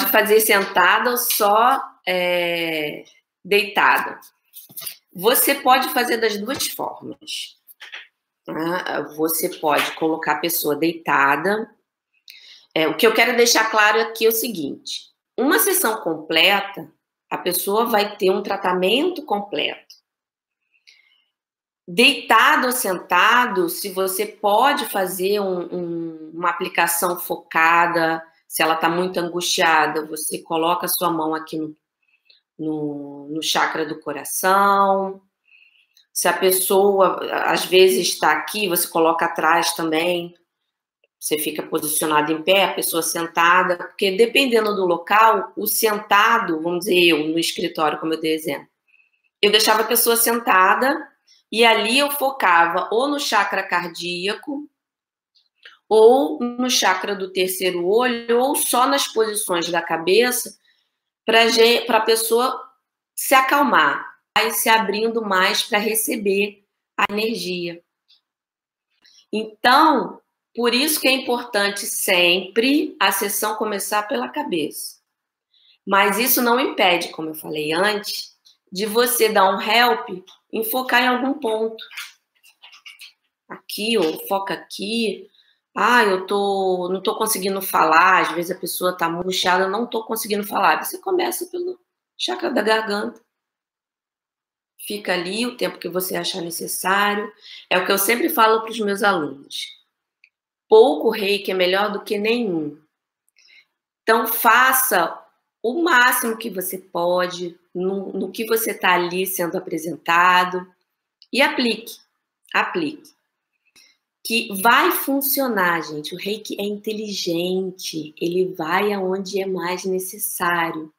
fazer sentada ou só é, deitada. Você pode fazer das duas formas. Tá? Você pode colocar a pessoa deitada. É, o que eu quero deixar claro aqui é o seguinte: uma sessão completa, a pessoa vai ter um tratamento completo. Deitado ou sentado, se você pode fazer um, um, uma aplicação focada, se ela está muito angustiada, você coloca a sua mão aqui no, no, no chakra do coração. Se a pessoa, às vezes, está aqui, você coloca atrás também. Você fica posicionado em pé, a pessoa sentada, porque dependendo do local, o sentado, vamos dizer eu, no escritório, como eu dei exemplo, eu deixava a pessoa sentada e ali eu focava ou no chakra cardíaco, ou no chakra do terceiro olho, ou só nas posições da cabeça, para a pessoa se acalmar, vai se abrindo mais para receber a energia. Então, por isso que é importante sempre a sessão começar pela cabeça. Mas isso não impede, como eu falei antes, de você dar um help em focar em algum ponto. Aqui, ou foca aqui, ah, eu tô, não estou conseguindo falar, às vezes a pessoa está murchada, não estou conseguindo falar. Você começa pelo chakra da garganta. Fica ali o tempo que você achar necessário. É o que eu sempre falo para os meus alunos. Pouco reiki é melhor do que nenhum. Então, faça o máximo que você pode no, no que você está ali sendo apresentado e aplique. Aplique que vai funcionar, gente. O reiki é inteligente, ele vai aonde é mais necessário.